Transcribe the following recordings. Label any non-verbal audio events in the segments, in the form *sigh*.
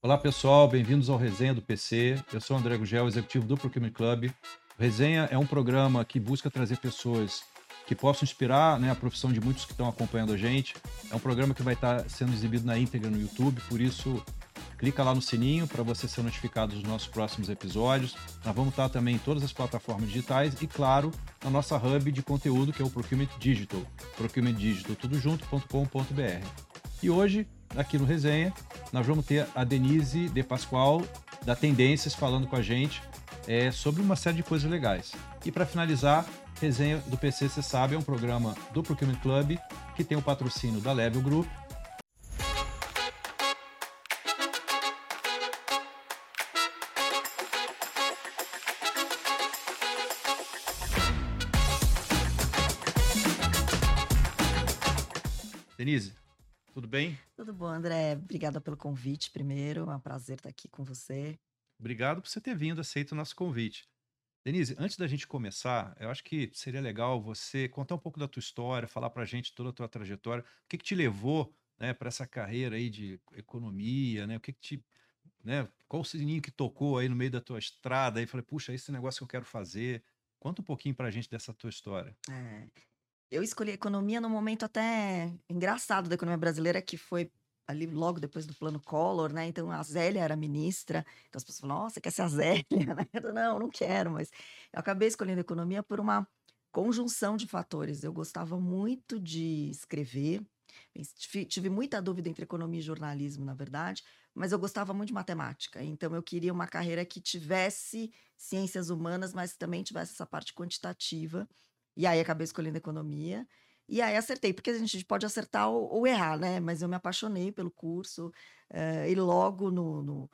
Olá pessoal, bem-vindos ao Resenha do PC. Eu sou o André Gugel, executivo do Procurement Club. O Resenha é um programa que busca trazer pessoas que possam inspirar né, a profissão de muitos que estão acompanhando a gente. É um programa que vai estar sendo exibido na íntegra no YouTube, por isso clica lá no sininho para você ser notificado dos nossos próximos episódios. Nós vamos estar também em todas as plataformas digitais e, claro, na nossa hub de conteúdo que é o Procurement Digital, procurementdigital.junto.com.br. E hoje aqui no Resenha, nós vamos ter a Denise De Pascoal, da Tendências, falando com a gente é, sobre uma série de coisas legais. E para finalizar, Resenha do PC, você sabe, é um programa do Procurement Club que tem o patrocínio da Level Group. André. Obrigada pelo convite, primeiro. É um prazer estar aqui com você. Obrigado por você ter vindo, aceito o nosso convite. Denise, antes da gente começar, eu acho que seria legal você contar um pouco da tua história, falar para a gente toda a tua trajetória, o que, que te levou né, para essa carreira aí de economia, né? O que, que te, né? Qual o sininho que tocou aí no meio da tua estrada? Aí falei, puxa, esse negócio que eu quero fazer. Conta um pouquinho para a gente dessa tua história. É, eu escolhi economia num momento até engraçado da economia brasileira, que foi ali logo depois do plano Collor, né? Então a Zélia era ministra, então as pessoas falaram, nossa, quer ser a Zélia? *laughs* Né? Não, não quero, mas eu acabei escolhendo economia por uma conjunção de fatores. Eu gostava muito de escrever, tive muita dúvida entre economia e jornalismo, na verdade, mas eu gostava muito de matemática. Então eu queria uma carreira que tivesse ciências humanas, mas também tivesse essa parte quantitativa. E aí acabei escolhendo economia. E aí acertei, porque a gente pode acertar ou, ou errar, né? Mas eu me apaixonei pelo curso. Uh, e logo no, no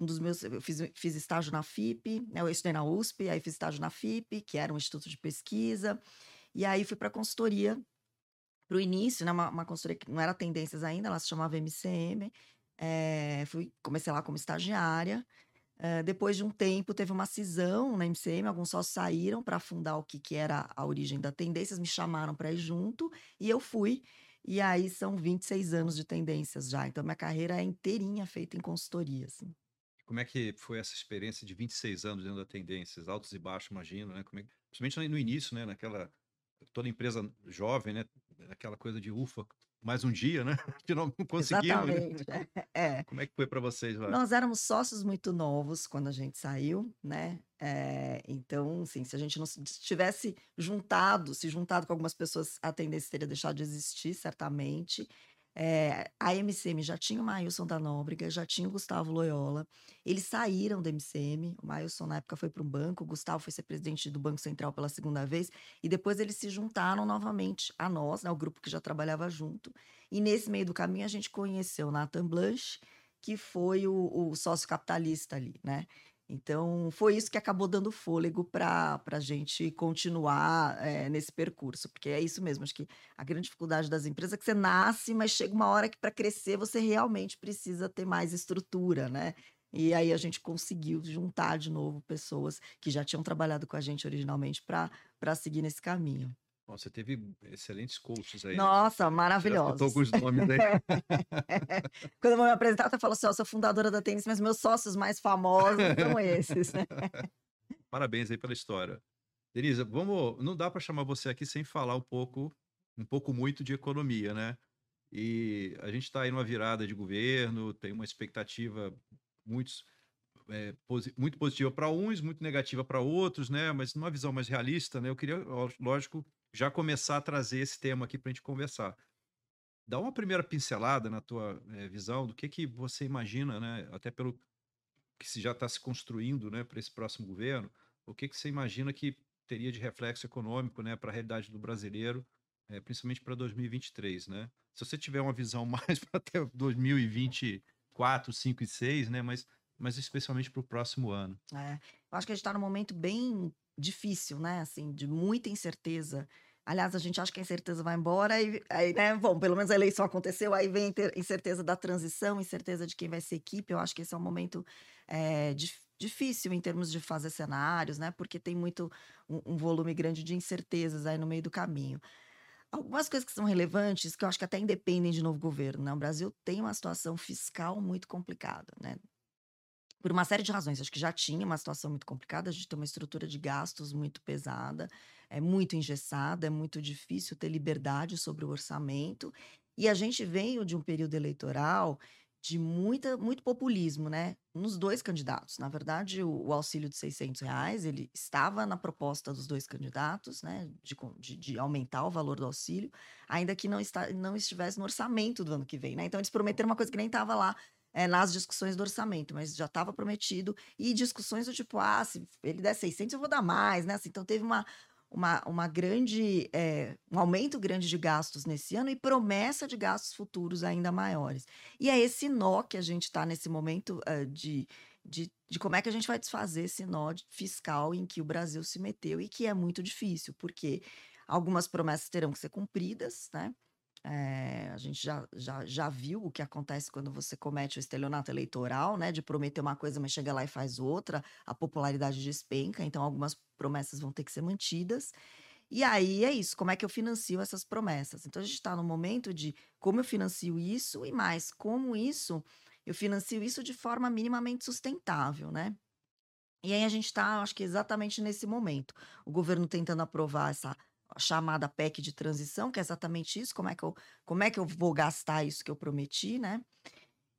um dos meus. Eu fiz, fiz estágio na FIP, né? eu estudei na USP, aí fiz estágio na FIP, que era um instituto de pesquisa. E aí fui para consultoria para o início, né? Uma, uma, consultoria que não era tendências ainda, ela se chamava MCM. É, fui, comecei lá como estagiária. Uh, depois de um tempo, teve uma cisão na MCM, alguns sócios saíram para fundar o que, que era a origem da Tendências, me chamaram para ir junto e eu fui. E aí são 26 anos de Tendências já. Então, minha carreira é inteirinha feita em consultoria. Assim. Como é que foi essa experiência de 26 anos dentro da Tendências? Altos e baixos, imagino, né? Como é, principalmente no início, né? Naquela. Toda empresa jovem, né? Aquela coisa de ufa, mais um dia, né? *laughs* Que não conseguimos. Né? Exatamente. Né? É. Como é que foi para vocês lá? Nós éramos sócios muito novos quando a gente saiu, né? É, então, sim, se a gente não tivesse juntado, se juntado com algumas pessoas, a tendência teria deixado de existir, certamente. É, a MCM já tinha o Mailson da Nóbrega, já tinha o Gustavo Loyola. Eles saíram da MCM. O Mailson, na época, foi para um banco, o Gustavo foi ser presidente do Banco Central pela segunda vez. E depois eles se juntaram novamente a nós, né, o grupo que já trabalhava junto. E nesse meio do caminho, a gente conheceu Nathan Blanche, que foi o, o sócio capitalista ali, né? Então, foi isso que acabou dando fôlego para a gente continuar é, nesse percurso, porque é isso mesmo. Acho que a grande dificuldade das empresas é que você nasce, mas chega uma hora que para crescer você realmente precisa ter mais estrutura, né? E aí a gente conseguiu juntar de novo pessoas que já tinham trabalhado com a gente originalmente para seguir nesse caminho. Você teve excelentes coaches aí. Né? Nossa, maravilhosos. alguns nomes aí. *laughs* Quando eu vou me apresentar, eu falo assim: eu sou fundadora da tênis, mas meus sócios mais famosos são esses. *laughs* Parabéns aí pela história. Denise, vamos, não dá para chamar você aqui sem falar um pouco, um pouco muito de economia, né? E a gente está aí numa virada de governo, tem uma expectativa muito, é, posi muito positiva para uns, muito negativa para outros, né? Mas numa visão mais realista, né? Eu queria, lógico, já começar a trazer esse tema aqui para a gente conversar. Dá uma primeira pincelada na tua é, visão do que, que você imagina, né? Até pelo que se já está se construindo, né, para esse próximo governo, o que, que você imagina que teria de reflexo econômico, né, para a realidade do brasileiro, é, principalmente para 2023, né? Se você tiver uma visão *laughs* mais para até 2024, 5 e 6, né, mas mas especialmente para o próximo ano. É, eu acho que a gente está num momento bem difícil, né? Assim, de muita incerteza. Aliás, a gente acha que a incerteza vai embora e aí, né? Bom, pelo menos a eleição aconteceu, aí vem incerteza da transição, incerteza de quem vai ser equipe. Eu acho que esse é um momento é, difícil em termos de fazer cenários, né? Porque tem muito um, um volume grande de incertezas aí no meio do caminho. Algumas coisas que são relevantes, que eu acho que até independem de novo governo, né? O Brasil tem uma situação fiscal muito complicada, né? Por uma série de razões. Acho que já tinha uma situação muito complicada, a gente tem uma estrutura de gastos muito pesada, é muito engessada, é muito difícil ter liberdade sobre o orçamento. E a gente veio de um período eleitoral de muita, muito populismo, né? Nos dois candidatos. Na verdade, o, o auxílio de 600 reais, ele estava na proposta dos dois candidatos, né? De, de, de aumentar o valor do auxílio, ainda que não, está, não estivesse no orçamento do ano que vem, né? Então, eles prometeram uma coisa que nem estava lá é, nas discussões do orçamento, mas já estava prometido. E discussões do tipo, ah, se ele der 600, eu vou dar mais, né? Assim, então, teve uma, uma, uma grande, é, um aumento grande de gastos nesse ano e promessa de gastos futuros ainda maiores. E é esse nó que a gente está nesse momento uh, de, de, de como é que a gente vai desfazer esse nó fiscal em que o Brasil se meteu e que é muito difícil, porque algumas promessas terão que ser cumpridas, né? É, a gente já, já, já viu o que acontece quando você comete o estelionato eleitoral, né? De prometer uma coisa, mas chega lá e faz outra, a popularidade despenca, então algumas promessas vão ter que ser mantidas. E aí é isso, como é que eu financio essas promessas? Então a gente está no momento de como eu financio isso e mais, como isso eu financio isso de forma minimamente sustentável, né? E aí a gente está, acho que exatamente nesse momento. O governo tentando aprovar essa chamada PEC de transição, que é exatamente isso, como é que eu, como é que eu vou gastar isso que eu prometi, né?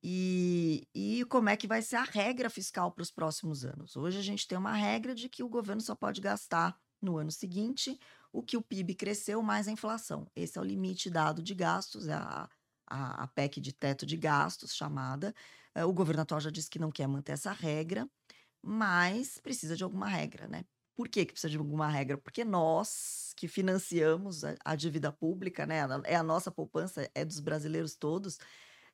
E, e como é que vai ser a regra fiscal para os próximos anos. Hoje a gente tem uma regra de que o governo só pode gastar no ano seguinte o que o PIB cresceu mais a inflação. Esse é o limite dado de gastos, é a, a, a PEC de teto de gastos chamada. Eh, o governo atual já disse que não quer manter essa regra, mas precisa de alguma regra, né? Por que, que precisa de alguma regra? Porque nós que financiamos a, a dívida pública, né? É a nossa poupança, é dos brasileiros todos,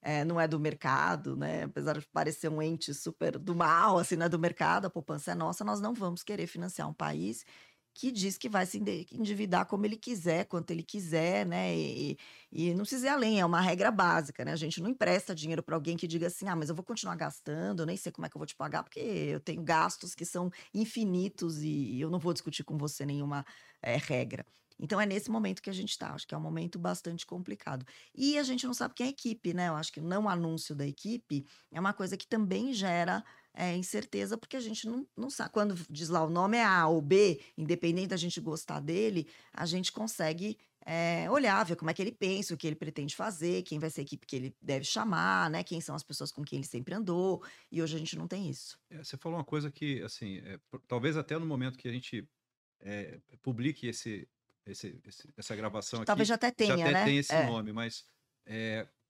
é, não é do mercado, né? Apesar de parecer um ente super do mal, assim, não é do mercado, a poupança é nossa, nós não vamos querer financiar um país que diz que vai se endividar como ele quiser, quanto ele quiser, né? E, e não precisa ir além, é uma regra básica, né? A gente não empresta dinheiro para alguém que diga assim: ah, mas eu vou continuar gastando, eu nem sei como é que eu vou te pagar, porque eu tenho gastos que são infinitos e eu não vou discutir com você nenhuma é, regra. Então é nesse momento que a gente está. Acho que é um momento bastante complicado. E a gente não sabe quem é a equipe, né? Eu acho que não anúncio da equipe é uma coisa que também gera é, incerteza, porque a gente não, não sabe. Quando diz lá o nome é A ou B, independente da gente gostar dele, a gente consegue é, olhar, ver como é que ele pensa, o que ele pretende fazer, quem vai ser a equipe que ele deve chamar, né? Quem são as pessoas com quem ele sempre andou. E hoje a gente não tem isso. É, você falou uma coisa que, assim, é, talvez até no momento que a gente é, publique esse, esse, esse, essa gravação talvez aqui, já até tenha, já até né? tem esse nome, mas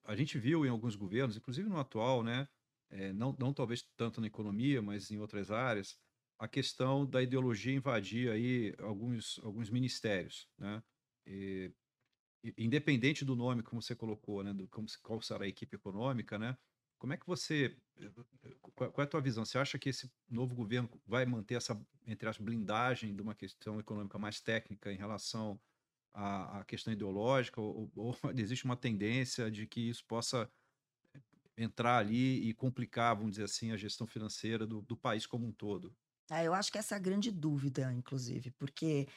a gente viu em alguns governos, inclusive no atual, né? É, não, não talvez tanto na economia, mas em outras áreas, a questão da ideologia invadir aí alguns, alguns ministérios, né? E, independente do nome como você colocou, né, do como, qual será a equipe econômica, né? Como é que você, qual, qual é a tua visão? Você acha que esse novo governo vai manter essa, entre as blindagem de uma questão econômica mais técnica em relação à, à questão ideológica, ou, ou *laughs* existe uma tendência de que isso possa entrar ali e complicar, vamos dizer assim, a gestão financeira do, do país como um todo? É, eu acho que essa é a grande dúvida, inclusive, porque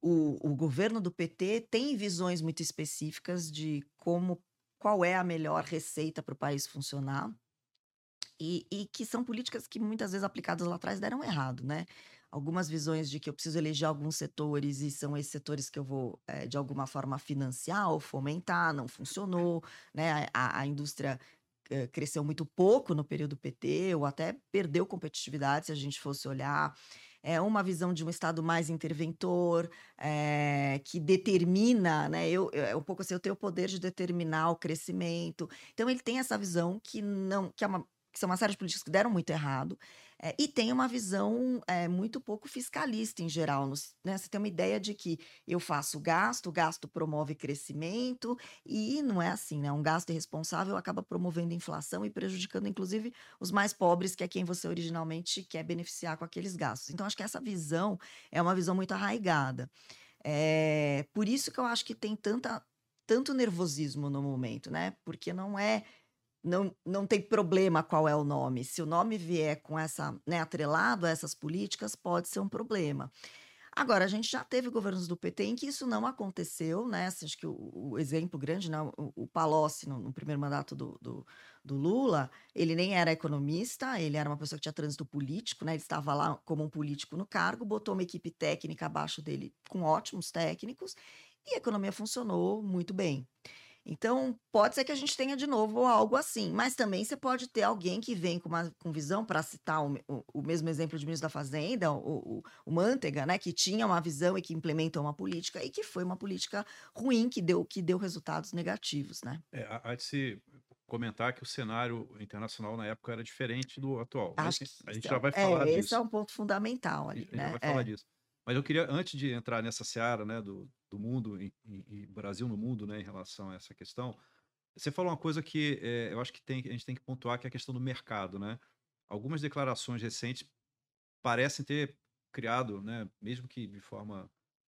o, o governo do PT tem visões muito específicas de como qual é a melhor receita para o país funcionar. E, e, que são políticas que muitas vezes aplicadas lá atrás deram errado, né? Algumas visões de que eu preciso eleger alguns setores e são esses setores que eu vou, é, de alguma forma, financiar ou fomentar, não funcionou, né? A, a indústria cresceu muito pouco no período PT, ou até perdeu competitividade, se a gente fosse olhar. É uma visão de um Estado mais interventor, é, que determina, né? Eu, é um pouco assim, eu tenho o poder de determinar o crescimento. Então, ele tem essa visão que não, que é uma que são uma série de políticas que deram muito errado, é, e tem uma visão é, muito pouco fiscalista em geral. Né? Você tem uma ideia de que eu faço gasto, gasto promove crescimento, e não é assim, né? Um gasto irresponsável acaba promovendo inflação e prejudicando, inclusive, os mais pobres, que é quem você originalmente quer beneficiar com aqueles gastos. Então, acho que essa visão é uma visão muito arraigada. É, por isso que eu acho que tem tanta, tanto nervosismo no momento, né? Porque não é não, não tem problema qual é o nome. Se o nome vier com essa, né, atrelado a essas políticas, pode ser um problema. Agora, a gente já teve governos do PT em que isso não aconteceu, né? Assim, acho que o, o exemplo grande, né? o, o Palocci, no, no primeiro mandato do, do, do, Lula, ele nem era economista, ele era uma pessoa que tinha trânsito político, né? Ele estava lá como um político no cargo, botou uma equipe técnica abaixo dele com ótimos técnicos e a economia funcionou muito bem. Então, pode ser que a gente tenha de novo algo assim, mas também você pode ter alguém que vem com uma com visão, para citar o, o, o, mesmo exemplo de ministro da Fazenda, o, o, o Mantega, né, que tinha uma visão e que implementou uma política e que foi uma política ruim, que deu, que deu resultados negativos. Né? É, há de se comentar que o cenário internacional na época era diferente do atual. Acho que, a gente já vai falar é, disso. Esse é um ponto fundamental ali. A gente né? vai falar é. disso. Mas eu queria, antes de entrar nessa seara né, do, do mundo, e, Brasil no mundo, né, em relação a essa questão, você falou uma coisa que é, eu acho que tem, a gente tem que pontuar, que é a questão do mercado. Né? Algumas declarações recentes parecem ter criado, né, mesmo que de forma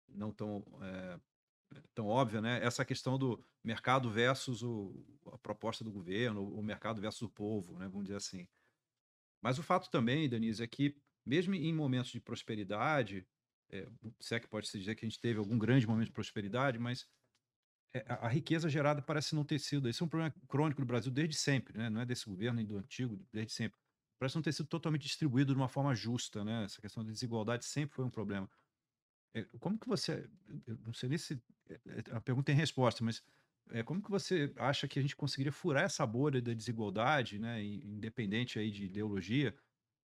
não tão, é, tão óbvia, né, essa questão do mercado versus o, a proposta do governo, o mercado versus o povo, né, vamos dizer assim. Mas o fato também, Denise, é que mesmo em momentos de prosperidade, é, se é que pode se dizer que a gente teve algum grande momento de prosperidade, mas é, a, a, riqueza gerada parece não ter sido. Esse é um problema crônico do Brasil desde sempre, né? não é desse governo nem do antigo, desde sempre. Parece não ter sido totalmente distribuído de uma forma justa. Né? Essa questão da desigualdade sempre foi um problema. É, como que você. Eu não sei nem se. A pergunta tem resposta, mas é, como que você acha que a gente conseguiria furar essa bolha da desigualdade, né, independente aí de ideologia,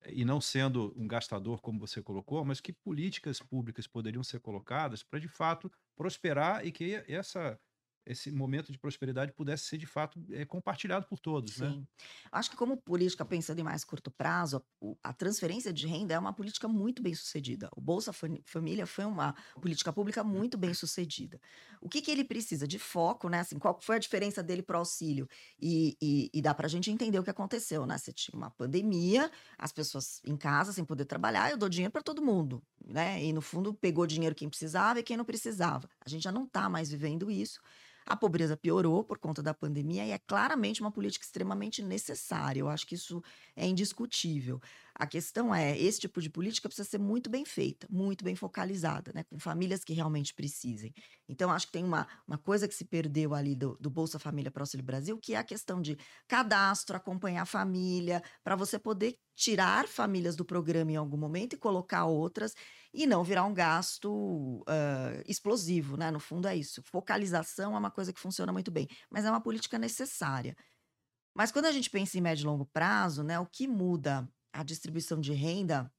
e não sendo um gastador, como você colocou, mas que políticas públicas poderiam ser colocadas para, de fato, prosperar e que essa esse momento de prosperidade pudesse ser de fato é, compartilhado por todos, né? Sim. né? Acho que como política pensando em mais curto prazo, a, a, transferência de renda é uma política muito bem sucedida. O Bolsa Família foi uma política pública muito bem sucedida. O que, que ele precisa de foco, né? Assim, qual foi a diferença dele para o auxílio? E, e, e dá para a gente entender o que aconteceu, né? Você tinha uma pandemia, as pessoas em casa sem poder trabalhar, eu dou dinheiro para todo mundo, né? E no fundo pegou dinheiro quem precisava e quem não precisava. A gente já não está mais vivendo isso. A pobreza piorou por conta da pandemia e é claramente uma política extremamente necessária. Eu acho que isso é indiscutível. A questão é, esse tipo de política precisa ser muito bem feita, muito bem focalizada, né, com famílias que realmente precisem. Então, acho que tem uma, uma coisa que se perdeu ali do, do Bolsa Família para Auxílio Brasil, que é a questão de cadastro, acompanhar a família, para você poder tirar famílias do programa em algum momento e colocar outras, e não virar um gasto uh, explosivo, né? No fundo é isso. Focalização é uma coisa que funciona muito bem, mas é uma política necessária. Mas quando a gente pensa em médio e longo prazo, né, o que muda a distribuição de renda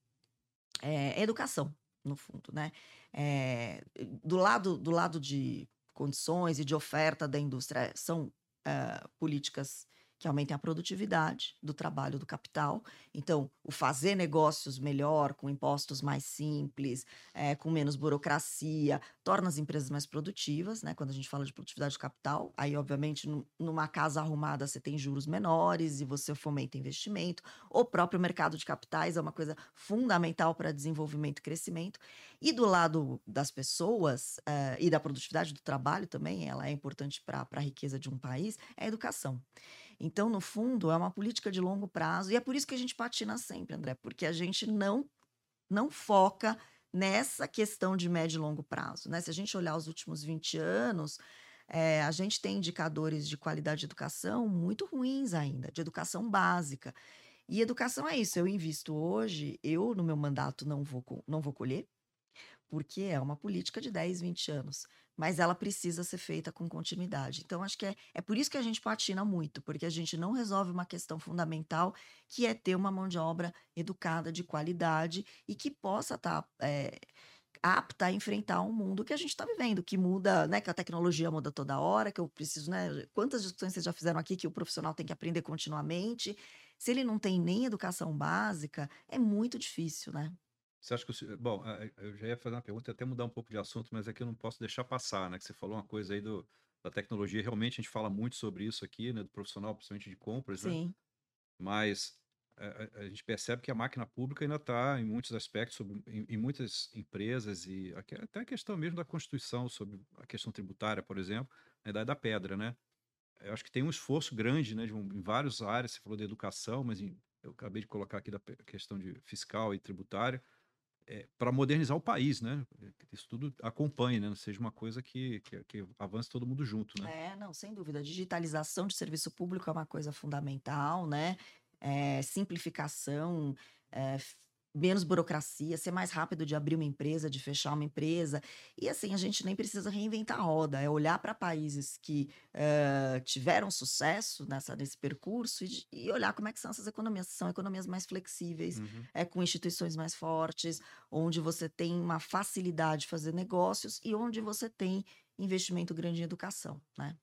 é educação, no fundo, né? É, do lado do lado de condições e de oferta da indústria são uh, políticas que aumentem a produtividade do trabalho do capital. Então, o fazer negócios melhor, com impostos mais simples, é, com menos burocracia, torna as empresas mais produtivas, né? Quando a gente fala de produtividade do capital, aí, obviamente, numa casa arrumada você tem juros menores e você fomenta investimento. O próprio mercado de capitais é uma coisa fundamental para desenvolvimento e crescimento. E do lado das pessoas é, e da produtividade do trabalho também, ela é importante para a riqueza de um país, é a educação. Então, no fundo, é uma política de longo prazo e é por isso que a gente patina sempre, André, porque a gente não não foca nessa questão de médio e longo prazo, né? Se a gente olhar os últimos 20 anos, é, a gente tem indicadores de qualidade de educação muito ruins ainda, de educação básica. E educação é isso, eu invisto hoje, eu no meu mandato não vou, não vou colher, porque é uma política de 10, 20 anos mas ela precisa ser feita com continuidade. Então, acho que é, é por isso que a gente patina muito, porque a gente não resolve uma questão fundamental, que é ter uma mão de obra educada, de qualidade e que possa estar. Tá, é, apta a enfrentar um mundo que a gente está vivendo, que muda, né? Que a tecnologia muda toda hora, que eu preciso, né? Quantas discussões vocês já fizeram aqui que o profissional tem que aprender continuamente? Se ele não tem nem educação básica, é muito difícil, né? Você acha que. Bom, eu já ia fazer uma pergunta e até mudar um pouco de assunto, mas aqui eu não posso deixar passar, né? Que você falou uma coisa aí do, da tecnologia. Realmente a gente fala muito sobre isso aqui, né? Do profissional, principalmente de compras, né? Sim. Mas a, a, gente percebe que a máquina pública ainda está, em muitos aspectos, sobre, em, em, muitas empresas, e até a questão mesmo da Constituição, sobre a questão tributária, por exemplo, na idade da pedra, né? Eu acho que tem um esforço grande, né? De, em várias áreas, você falou de educação, mas em, eu acabei de colocar aqui da questão de fiscal e tributária é, para modernizar o país, né? Isso tudo acompanhe, né? Não seja uma coisa que, que, que avance todo mundo junto, né? É, não, sem dúvida. A digitalização de serviço público é uma coisa fundamental, né? É, simplificação, é, menos burocracia, ser mais rápido de abrir uma empresa, de fechar uma empresa. E assim, a gente nem precisa reinventar a roda, é olhar para países que uh, tiveram sucesso nessa, nesse percurso e, e, olhar como é que são essas economias. São economias mais flexíveis, uhum. é, com instituições mais fortes, onde você tem uma facilidade de fazer negócios e onde você tem investimento grande em educação, né?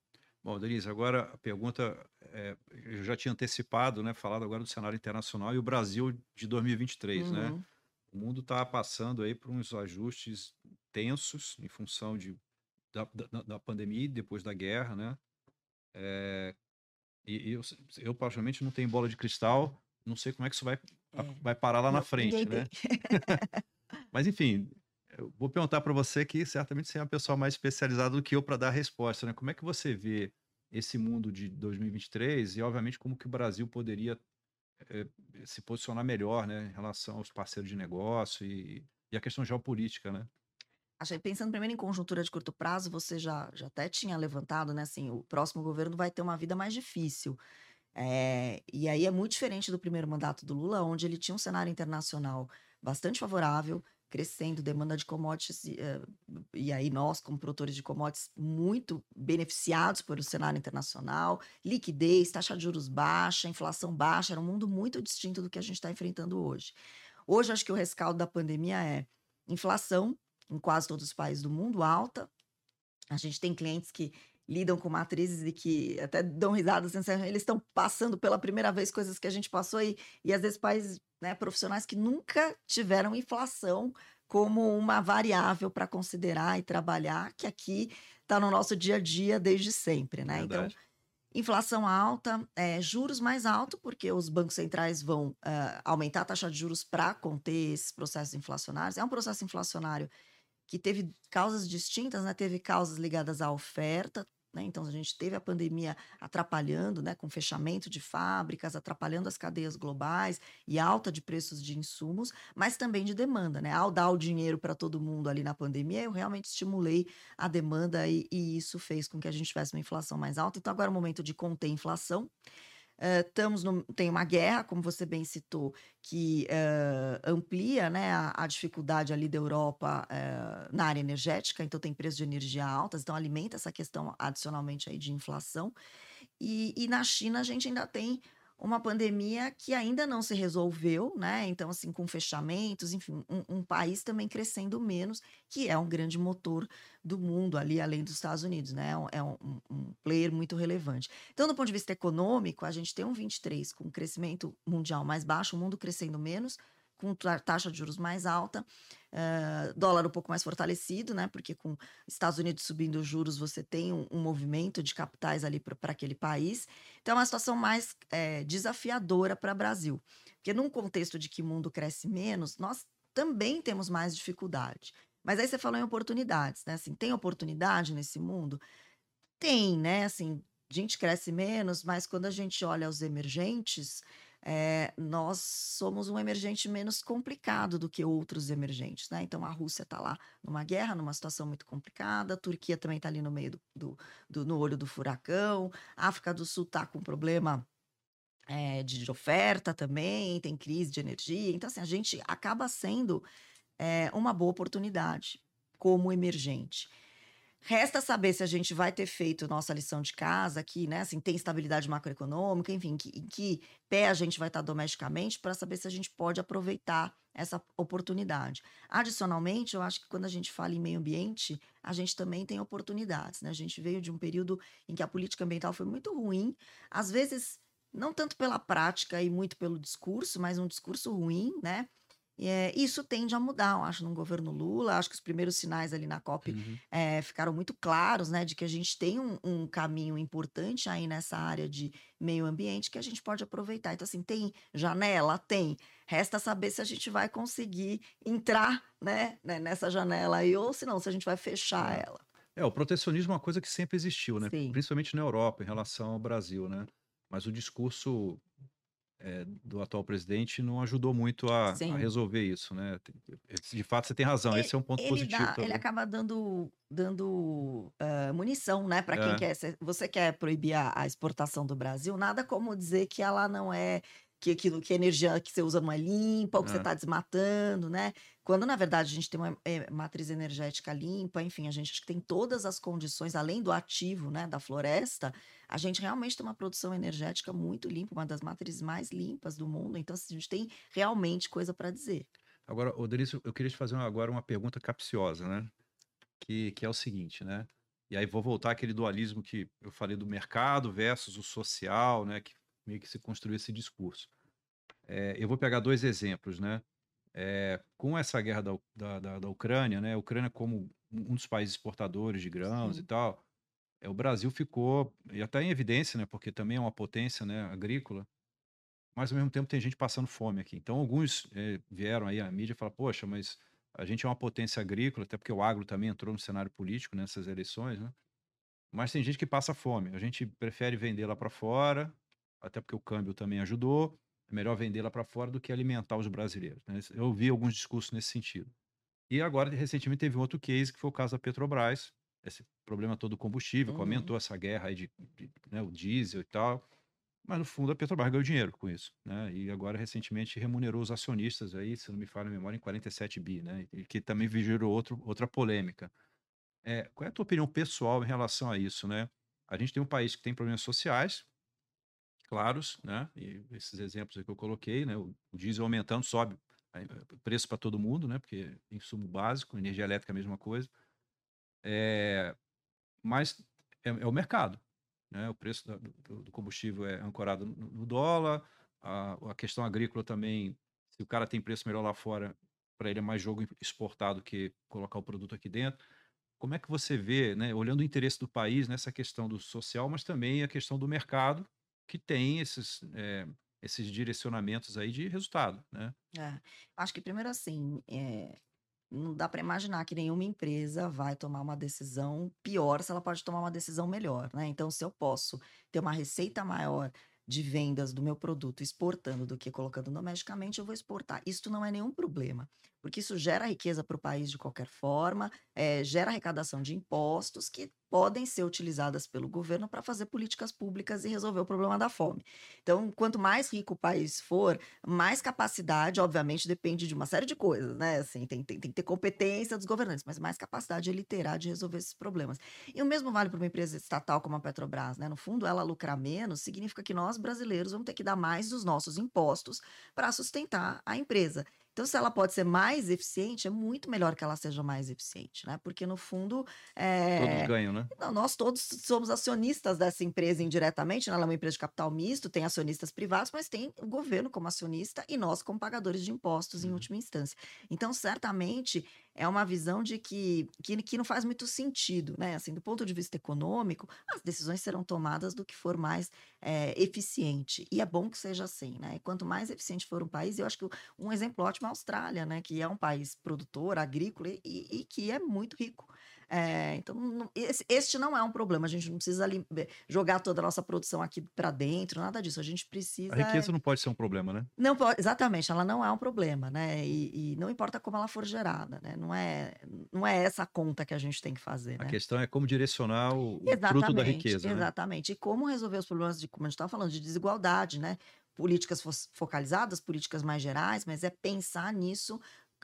Bom, Denise, agora a pergunta, é, eu já tinha antecipado, né, falado agora do cenário internacional e o Brasil de 2023, né? uhum. né? O mundo está passando aí por uns ajustes tensos em função de, da, da, da pandemia e depois da guerra, né? É, e, e eu, eu, particularmente, não tenho bola de cristal, não sei como é que isso vai, é. vai parar lá não, na frente, né? *laughs* Mas, enfim, eu vou perguntar para você que certamente você é uma pessoa mais especializada do que eu para dar a resposta, né? Como é que você vê esse mundo de 2023 e, obviamente, como que o Brasil poderia é, se posicionar melhor, né, em relação aos parceiros de negócio e, e a questão geopolítica, né? Achei, pensando primeiro em conjuntura de curto prazo, você já, já até tinha levantado, né? Assim, o próximo governo vai ter uma vida mais difícil. É, e aí é muito diferente do primeiro mandato do Lula, onde ele tinha um cenário internacional bastante favorável, crescendo, demanda de commodities, e, uh, e aí nós, como produtores de commodities, muito beneficiados pelo cenário internacional, liquidez, taxa de juros baixa, inflação baixa, era um mundo muito distinto do que a gente está enfrentando hoje. Hoje, acho que o rescaldo da pandemia é inflação, em quase todos os países do mundo, alta. A gente tem clientes que lidam com matrizes e que até dão risadas, assim, eles estão passando pela primeira vez coisas que a gente passou e, e às vezes países né, profissionais que nunca tiveram inflação como uma variável para considerar e trabalhar, que aqui está no nosso dia a dia desde sempre, né? Então, Verdade. Então, inflação alta, é, juros mais alto, porque os bancos centrais vão uh, aumentar a taxa de juros para conter esses processos inflacionários. É um processo inflacionário que teve causas distintas, né? Teve causas ligadas à oferta, né? Então, a gente teve a pandemia atrapalhando, né, com fechamento de fábricas, atrapalhando as cadeias globais e alta de preços de insumos, mas também de demanda. Né? Ao dar o dinheiro para todo mundo ali na pandemia, eu realmente estimulei a demanda e, e isso fez com que a gente tivesse uma inflação mais alta. Então, agora é o momento de conter inflação. Estamos no, tem uma guerra, como você bem citou, que uh, amplia né, a, a, dificuldade ali da Europa uh, na área energética, então tem preços de energia altas, então alimenta essa questão adicionalmente aí de inflação. E, e na China a gente ainda tem uma pandemia que ainda não se resolveu, né? Então, assim, com fechamentos, enfim, um, um, país também crescendo menos, que é um grande motor do mundo ali, além dos Estados Unidos, né? É um, um player muito relevante. Então, do ponto de vista econômico, a gente tem um 23 com crescimento mundial mais baixo, o mundo crescendo menos, com taxa de juros mais alta, uh, dólar um pouco mais fortalecido, né? Porque com Estados Unidos subindo os juros, você tem um, um movimento de capitais ali para aquele país. Então, é uma situação mais é, desafiadora para o Brasil. Porque num contexto de que o mundo cresce menos, nós também temos mais dificuldade. Mas aí você falou em oportunidades, né? Assim, tem oportunidade nesse mundo? Tem, né? Assim, a gente cresce menos, mas quando a gente olha os emergentes, é, nós somos um emergente menos complicado do que outros emergentes, né? Então a Rússia está lá numa guerra, numa situação muito complicada, a Turquia também está ali no meio do, do, do, no olho do furacão, a África do Sul está com problema é, de, oferta também, tem crise de energia, então assim, a gente acaba sendo é, uma boa oportunidade como emergente. Resta saber se a gente vai ter feito nossa lição de casa aqui, né? Assim, tem estabilidade macroeconômica, enfim, que, em que pé a gente vai estar domesticamente para saber se a gente pode aproveitar essa oportunidade. Adicionalmente, eu acho que quando a gente fala em meio ambiente, a gente também tem oportunidades, né? A gente veio de um período em que a política ambiental foi muito ruim, às vezes não tanto pela prática e muito pelo discurso, mas um discurso ruim, né? É, isso tende a mudar, eu acho, no governo Lula. Acho que os primeiros sinais ali na COP uhum. é, ficaram muito claros, né, de que a gente tem um, um, caminho importante aí nessa área de meio ambiente que a gente pode aproveitar. Então, assim, tem janela? Tem. Resta saber se a gente vai conseguir entrar, né, né nessa janela aí, ou se não, se a gente vai fechar é. ela. É, o protecionismo é uma coisa que sempre existiu, né? Sim. Principalmente na Europa, em relação ao Brasil, né? Mas o discurso é, do atual presidente não ajudou muito a, a, resolver isso, né? De fato, você tem razão, ele, esse é um ponto ele positivo. Dá, ele acaba dando, dando uh, munição, né, para quem é. quer. Você quer proibir a, a, exportação do Brasil, nada como dizer que ela não é que aquilo que a energia que você usa não é limpa, ou que é. você está desmatando, né? Quando, na verdade, a gente tem uma é, matriz energética limpa, enfim, a gente tem todas as condições, além do ativo, né, da floresta, a gente realmente tem uma produção energética muito limpa, uma das matrizes mais limpas do mundo. Então, assim, a gente tem realmente coisa para dizer. Agora, Odelício, eu queria te fazer agora uma pergunta capciosa, né? Que, que é o seguinte, né? E aí vou voltar àquele dualismo que eu falei do mercado versus o social, né? Que meio que se construiu esse discurso. É, eu vou pegar dois exemplos, né? É, com essa guerra da, da, da, da, Ucrânia, né? A Ucrânia como um dos países exportadores de grãos Sim. e tal, é, o Brasil ficou, e até em evidência, né? Porque também é uma potência né, agrícola, mas ao mesmo tempo tem gente passando fome aqui. Então alguns é, vieram aí à mídia e falaram, poxa, mas a gente é uma potência agrícola, até porque o agro também entrou no cenário político nessas eleições, né? Mas tem gente que passa fome. A gente prefere vender lá para fora, até porque o câmbio também ajudou. É melhor vender lá para fora do que alimentar os brasileiros. Né? Eu ouvi alguns discursos nesse sentido. E agora, recentemente, teve um outro case, que foi o caso da Petrobras, esse problema todo do combustível, uhum. que aumentou essa guerra aí de, de né, o diesel e tal. Mas, no fundo, a Petrobras ganhou dinheiro com isso. Né? E agora, recentemente, remunerou os acionistas aí, se não me falha a memória, em 47 bi, né? E que também gerou outro, outra polêmica. É, qual é a tua opinião pessoal em relação a isso, né? A gente tem um país que tem problemas sociais, claros, né? E esses exemplos que eu coloquei, né? O, diesel aumentando, sobe o preço para todo mundo, né? Porque insumo básico, energia elétrica é a mesma coisa. É, mas é, é, o mercado, né? O preço do, do combustível é ancorado no, no dólar, a, a, questão agrícola também, se o cara tem preço melhor lá fora, para ele é mais jogo exportado que colocar o produto aqui dentro. Como é que você vê, né, olhando o interesse do país nessa questão do social, mas também a questão do mercado, que tem esses, é, esses direcionamentos aí de resultado, né? É, acho que primeiro assim, é, não dá para imaginar que nenhuma empresa vai tomar uma decisão pior se ela pode tomar uma decisão melhor, né? Então, se eu posso ter uma receita maior de vendas do meu produto exportando do que colocando domesticamente, eu vou exportar. Isso não é nenhum problema porque isso gera riqueza para o país de qualquer forma, é, gera arrecadação de impostos que podem ser utilizadas pelo governo para fazer políticas públicas e resolver o problema da fome. Então, quanto mais rico o país for, mais capacidade, obviamente, depende de uma série de coisas, né? Assim, tem, tem, tem que ter competência dos governantes, mas mais capacidade ele terá de resolver esses problemas. E o mesmo vale para uma empresa estatal como a Petrobras, né? No fundo, ela lucrar menos significa que nós, brasileiros, vamos ter que dar mais dos nossos impostos para sustentar a empresa. Então, se ela pode ser mais eficiente, é muito melhor que ela seja mais eficiente, né? Porque, no fundo. É... Todos ganham, né? Não, nós todos somos acionistas dessa empresa indiretamente, né? ela é uma empresa de capital misto, tem acionistas privados, mas tem o governo como acionista e nós como pagadores de impostos, uhum. em última instância. Então, certamente, é uma visão de que, que, que não faz muito sentido, né? Assim, do ponto de vista econômico, as decisões serão tomadas do que for mais é, eficiente. E é bom que seja assim, né? E quanto mais eficiente for um país, eu acho que um exemplo ótimo é a Austrália, né? Que é um país produtor, agrícola e, e que é muito rico. É, então, não, este não é um problema. A gente não precisa ali, jogar toda a nossa produção aqui para dentro, nada disso. A gente precisa. A riqueza não pode ser um problema, né? Não pode, exatamente, ela não é um problema, né? E, e, não importa como ela for gerada, né? Não é, não é essa conta que a gente tem que fazer. A né? questão é como direcionar o, o fruto da riqueza. Né? Exatamente. Né? E como resolver os problemas de, como a gente estava falando, de desigualdade, né? políticas focalizadas, políticas mais gerais, mas é pensar nisso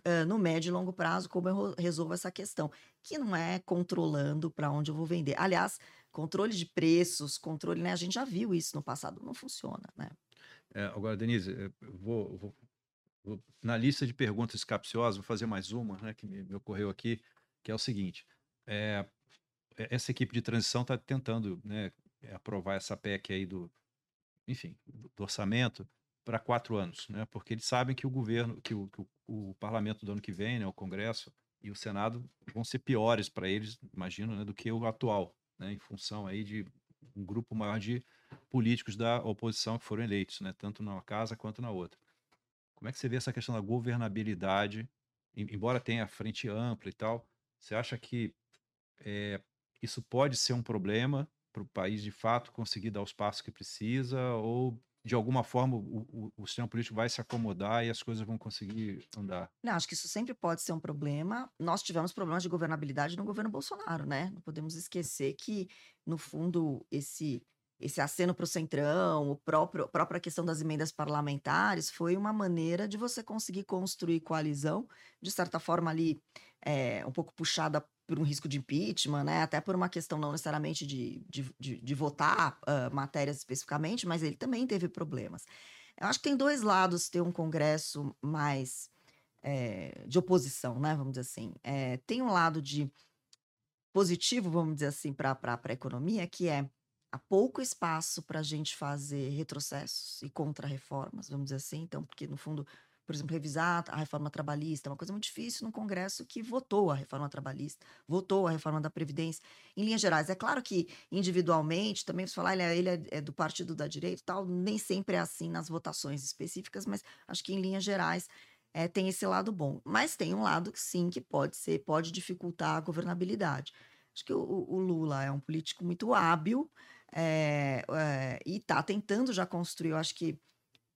uh, no médio e longo prazo, como eu resolvo essa questão, que não é controlando para onde eu vou vender. Aliás, controle de preços, controle, né? A gente já viu isso no passado, não funciona, né? É, agora, Denise, eu vou, vou, vou, na lista de perguntas capciosas, vou fazer mais uma, né, que me, me ocorreu aqui, que é o seguinte: é, essa equipe de transição está tentando né, aprovar essa PEC aí do, enfim, do orçamento para quatro anos, né? Porque eles sabem que o governo, que o, que o, o parlamento do ano que vem, né, o Congresso e o Senado vão ser piores para eles, imagino, né, do que o atual, né, em função aí de um grupo maior de políticos da oposição que foram eleitos, né, tanto na casa quanto na outra. Como é que você vê essa questão da governabilidade, embora tenha frente ampla e tal, você acha que é, isso pode ser um problema para o país de fato conseguir dar os passos que precisa ou de alguma forma, o, o, o sistema político vai se acomodar e as coisas vão conseguir andar? Não, acho que isso sempre pode ser um problema. Nós tivemos problemas de governabilidade no governo Bolsonaro, né? Não podemos esquecer que, no fundo, esse esse aceno para o centrão, o próprio, a própria questão das emendas parlamentares, foi uma maneira de você conseguir construir coalizão, de certa forma ali, é, um pouco puxada por um risco de impeachment, né? até por uma questão não necessariamente de, de, de, de votar uh, matérias especificamente, mas ele também teve problemas. Eu acho que tem dois lados ter um Congresso mais é, de oposição, né? Vamos dizer assim. É, tem um lado de positivo, vamos dizer assim, para a economia, que é há pouco espaço para a gente fazer retrocessos e contra-reformas, vamos dizer assim. Então, porque no fundo, por exemplo, revisar a reforma trabalhista é uma coisa muito difícil no Congresso que votou a reforma trabalhista, votou a reforma da Previdência. Em linhas gerais, é claro que individualmente, também você falar, ele, é, ele é do partido da direita tal, nem sempre é assim nas votações específicas, mas acho que em linhas gerais é, tem esse lado bom. Mas tem um lado que sim, que pode ser, pode dificultar a governabilidade. Acho que o, o Lula é um político muito hábil, é, é, e está tentando já construir, eu acho que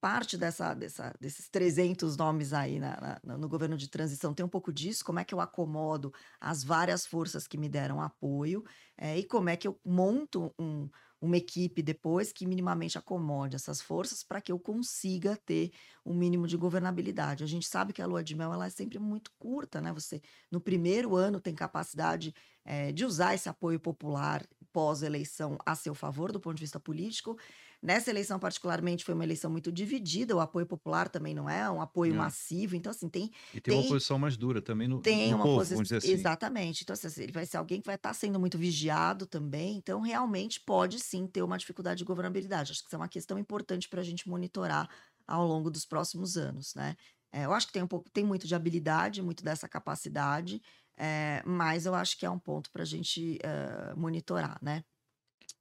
parte dessa, dessa, desses 300 nomes aí na, na, no governo de transição tem um pouco disso, como é que eu acomodo as várias forças que me deram apoio é, e como é que eu monto um, uma equipe depois que minimamente acomode essas forças para que eu consiga ter um mínimo de governabilidade. A gente sabe que a lua de mel ela é sempre muito curta, né? Você no primeiro ano tem capacidade é, de usar esse apoio popular pós-eleição a seu favor do ponto de vista político. Nessa eleição, particularmente, foi uma eleição muito dividida. O apoio popular também não é um apoio não. massivo. Então, assim, tem. E tem, tem, uma posição mais dura também no, tem no uma povo, posição. Assim. Exatamente. Então, assim, ele vai ser alguém que vai estar sendo muito vigiado também. Então, realmente pode sim ter uma dificuldade de governabilidade. Acho que isso é uma questão importante para a gente monitorar ao longo dos próximos anos, né? É, eu acho que tem um pouco, tem muito de habilidade, muito dessa capacidade, é, mas eu acho que é um ponto para a gente uh, monitorar, né?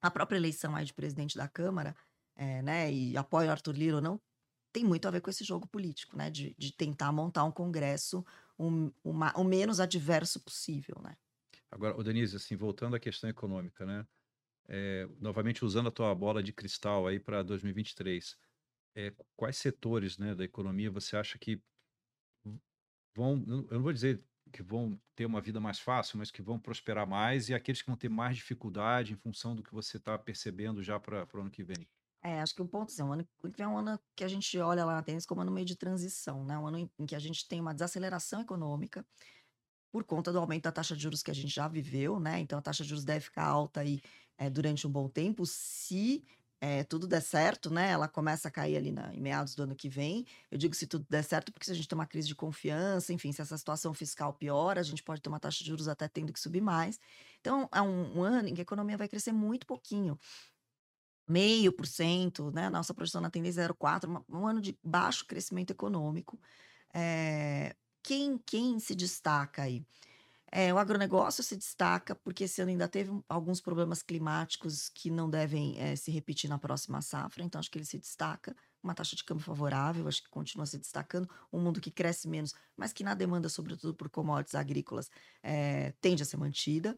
A própria eleição aí de presidente da Câmara, é, né, e apoio Arthur Lira ou não, tem muito a ver com esse jogo político, né? De, de tentar montar um Congresso um, uma, o menos adverso possível, né? Agora, Denise, assim, voltando à questão econômica, né? É, novamente usando a tua bola de cristal aí para 2023, é, quais setores né, da economia você acha que vão, eu não vou dizer que vão ter uma vida mais fácil, mas que vão prosperar mais, e aqueles que vão ter mais dificuldade em função do que você está percebendo já para o ano que vem? É, acho que um ponto assim, o ano que é um ano que a gente olha lá na tênis como ano meio de transição, né? Um ano em, em que a gente tem uma desaceleração econômica por conta do aumento da taxa de juros que a gente já viveu, né? Então a taxa de juros deve ficar alta aí é, durante um bom tempo, se é, tudo der certo, né? Ela começa a cair ali na, em meados do ano que vem. Eu digo se tudo der certo, porque se a gente tem uma crise de confiança, enfim, se essa situação fiscal piora, a gente pode ter uma taxa de juros até tendo que subir mais. Então, é um, um ano em que a economia vai crescer muito pouquinho. Meio por cento, né? Nossa projeção na tendência é 0,4, um ano de baixo crescimento econômico. É, quem, quem se destaca aí? É, o agronegócio se destaca porque esse ano ainda teve alguns problemas climáticos que não devem é, se repetir na próxima safra, então acho que ele se destaca. Uma taxa de câmbio favorável, acho que continua se destacando. Um mundo que cresce menos, mas que na demanda, sobretudo por commodities agrícolas, é, tende a ser mantida.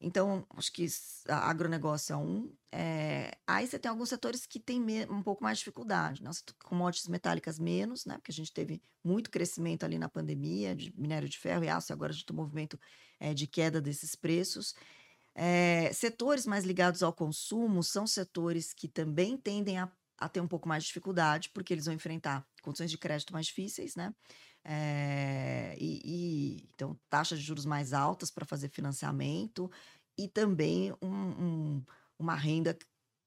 Então, acho que agronegócio é um. É, aí você tem alguns setores que têm um pouco mais de dificuldade. Né? Commodities metálicas menos, né? Porque a gente teve muito crescimento ali na pandemia de minério de ferro e aço, e agora a gente tem um movimento é, de queda desses preços. É, setores mais ligados ao consumo são setores que também tendem a, a ter um pouco mais de dificuldade, porque eles vão enfrentar condições de crédito mais difíceis, né? É, e, e, então, taxas de juros mais altas para fazer financiamento e também um, um, uma renda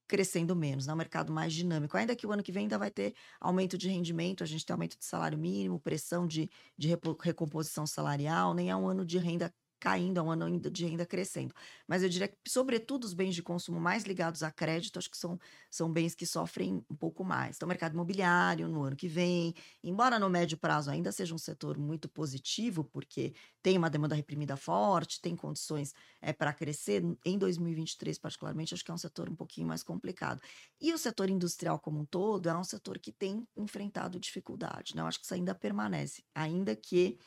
crescendo menos, né? um mercado mais dinâmico. Ainda que o ano que vem ainda vai ter aumento de rendimento, a gente tem aumento de salário mínimo, pressão de, de recomposição salarial, nem é um ano de renda caindo, é um ano ainda de renda crescendo. Mas eu diria que, sobretudo, os bens de consumo mais ligados a crédito, acho que são, são bens que sofrem um pouco mais. Então, o mercado imobiliário no ano que vem, embora no médio prazo ainda seja um setor muito positivo, porque tem uma demanda reprimida forte, tem condições é, para crescer, em 2023, particularmente, acho que é um setor um pouquinho mais complicado. E o setor industrial como um todo é um setor que tem enfrentado dificuldade. Né? Eu acho que isso ainda permanece, ainda que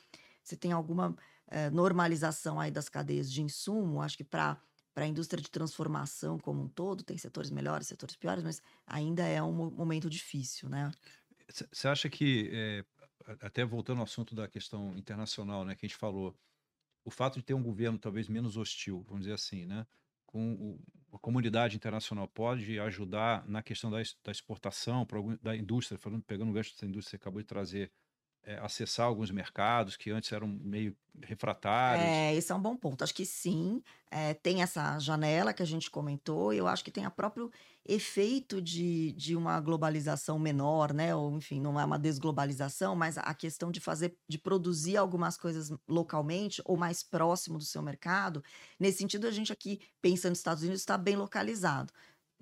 você tenha alguma eh, normalização aí das cadeias de insumo, acho que para para a indústria de transformação como um todo, tem setores melhores, setores piores, mas ainda é um momento difícil, né? Você acha que, é, até voltando ao assunto da questão internacional, né, que a gente falou, o fato de ter um governo talvez menos hostil, vamos dizer assim, né, com o, a comunidade internacional pode ajudar na questão da, da exportação algum, da indústria, falando, pegando o gancho indústria que você acabou de trazer, é, acessar alguns mercados que antes eram meio refratários? É, esse é um bom ponto. Acho que sim, é, tem essa janela que a gente comentou, e eu acho que tem o próprio efeito de, de uma globalização menor, né? Ou, enfim, não é uma desglobalização, mas a questão de fazer, de produzir algumas coisas localmente ou mais próximo do seu mercado. Nesse sentido, a gente aqui, pensando nos Estados Unidos, está bem localizado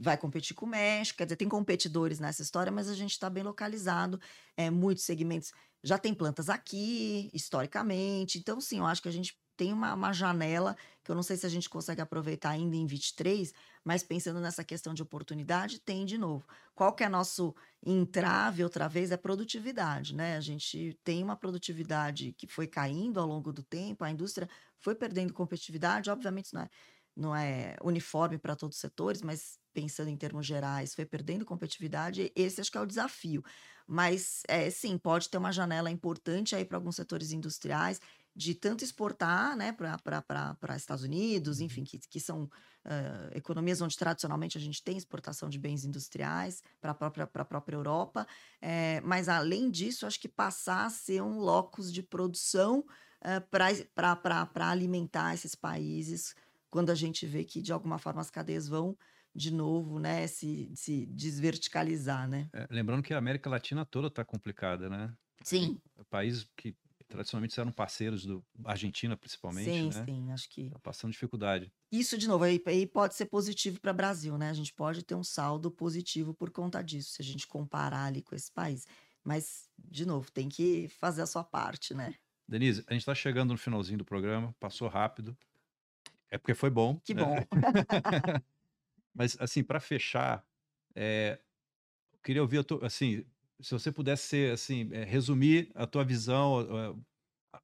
vai competir com o México, quer dizer, tem competidores nessa história, mas a gente está bem localizado, é, muitos segmentos já tem plantas aqui, historicamente. Então, sim, eu acho que a gente tem uma, uma, janela que eu não sei se a gente consegue aproveitar ainda em 23, mas pensando nessa questão de oportunidade, tem de novo. Qual que é nosso entrave, outra vez, é produtividade, né? A gente tem uma produtividade que foi caindo ao longo do tempo, a indústria foi perdendo competitividade, obviamente não é, não é uniforme para todos os setores, mas pensando em termos gerais, foi perdendo competitividade, esse acho que é o desafio. Mas, é, sim, pode ter uma janela importante aí para alguns setores industriais de tanto exportar né, para Estados Unidos, uhum. enfim, que, que são uh, economias onde tradicionalmente a gente tem exportação de bens industriais para a própria, própria Europa, é, mas além disso, acho que passar a ser um locus de produção uh, para alimentar esses países quando a gente vê que, de alguma forma, as cadeias vão de novo, né, se, se desverticalizar, né? É, lembrando que a América Latina toda está complicada, né? Sim. Países que tradicionalmente eram parceiros do Argentina, principalmente, sim, né? Sim, acho que... Tá passando dificuldade. Isso, de novo, aí, aí pode ser positivo para o Brasil, né? A gente pode ter um saldo positivo por conta disso, se a gente comparar ali com esse país. Mas, de novo, tem que fazer a sua parte, né? Denise, a gente está chegando no finalzinho do programa, passou rápido. É porque foi bom. Que né? bom. *laughs* Mas, assim, para fechar, é, eu queria ouvir, tua, assim, se você pudesse ser, assim, é, resumir a tua visão,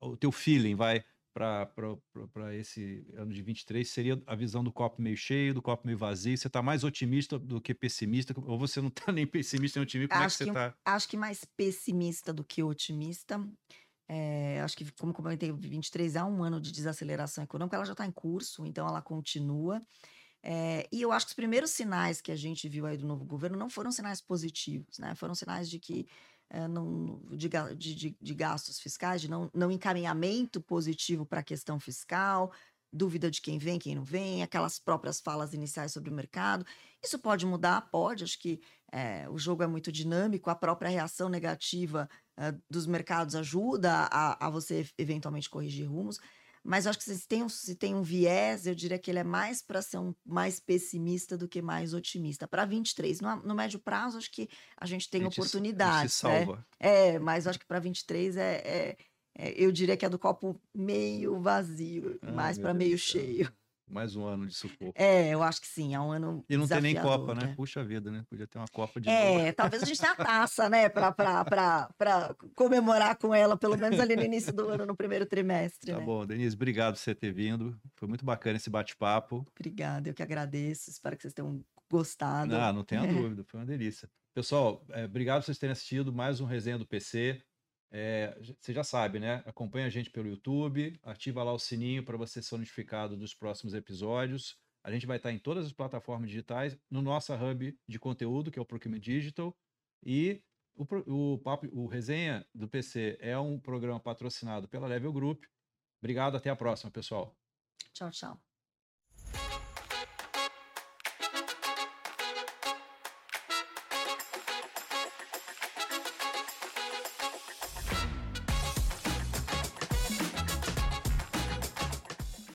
o teu feeling, vai, para esse ano de 23, seria a visão do copo meio cheio, do copo meio vazio? Você está mais otimista do que pessimista? Ou você não está *laughs* nem pessimista nem otimista? Como acho é que você está? Acho que mais pessimista do que otimista. É, acho que, como comentei, 23 há um ano de desaceleração econômica, ela já está em curso, então ela continua. É, e eu acho que os primeiros sinais que a gente viu aí do novo governo não foram sinais positivos, né? Foram sinais de que é, não, de, de, de, gastos fiscais, de não, não encaminhamento positivo para a questão fiscal, dúvida de quem vem, quem não vem, aquelas próprias falas iniciais sobre o mercado. Isso pode mudar? Pode. Acho que é, o jogo é muito dinâmico, a própria reação negativa dos mercados ajuda a, a você eventualmente corrigir rumos. Mas eu acho que se tem, um, se tem um viés, eu diria que ele é mais para ser um, mais pessimista do que mais otimista. Para 23, no, no médio prazo, acho que a gente tem a gente, oportunidade. Se né? salva. Né? É, mas acho que para 23 é, é, é, eu diria que é do copo meio vazio, ah, mais para meio cheio. Mais um ano de sufoco. É, eu acho que sim, é um ano E não tem nem Copa, né? né? Puxa vida, né? Podia ter uma Copa de É, novo. talvez a gente tenha a taça, né? Pra, pra, pra, pra comemorar com ela, pelo menos ali no início do ano, no primeiro trimestre, Tá né? bom, Denise, obrigado por você ter vindo. Foi muito bacana esse bate-papo. Obrigada, eu que agradeço. Espero que vocês tenham gostado. Ah, não tenha *laughs* dúvida, foi uma delícia. Pessoal, é, obrigado por vocês terem assistido mais um Resenha do PC. É, você já sabe, né? Acompanha a gente pelo YouTube, ativa lá o sininho para você ser notificado dos próximos episódios. A gente vai estar em todas as plataformas digitais, no nosso hub de conteúdo, que é o Procurement Digital, e o, o, papo, o Resenha do PC é um programa patrocinado pela Level Group. Obrigado, até a próxima, pessoal. Tchau, tchau.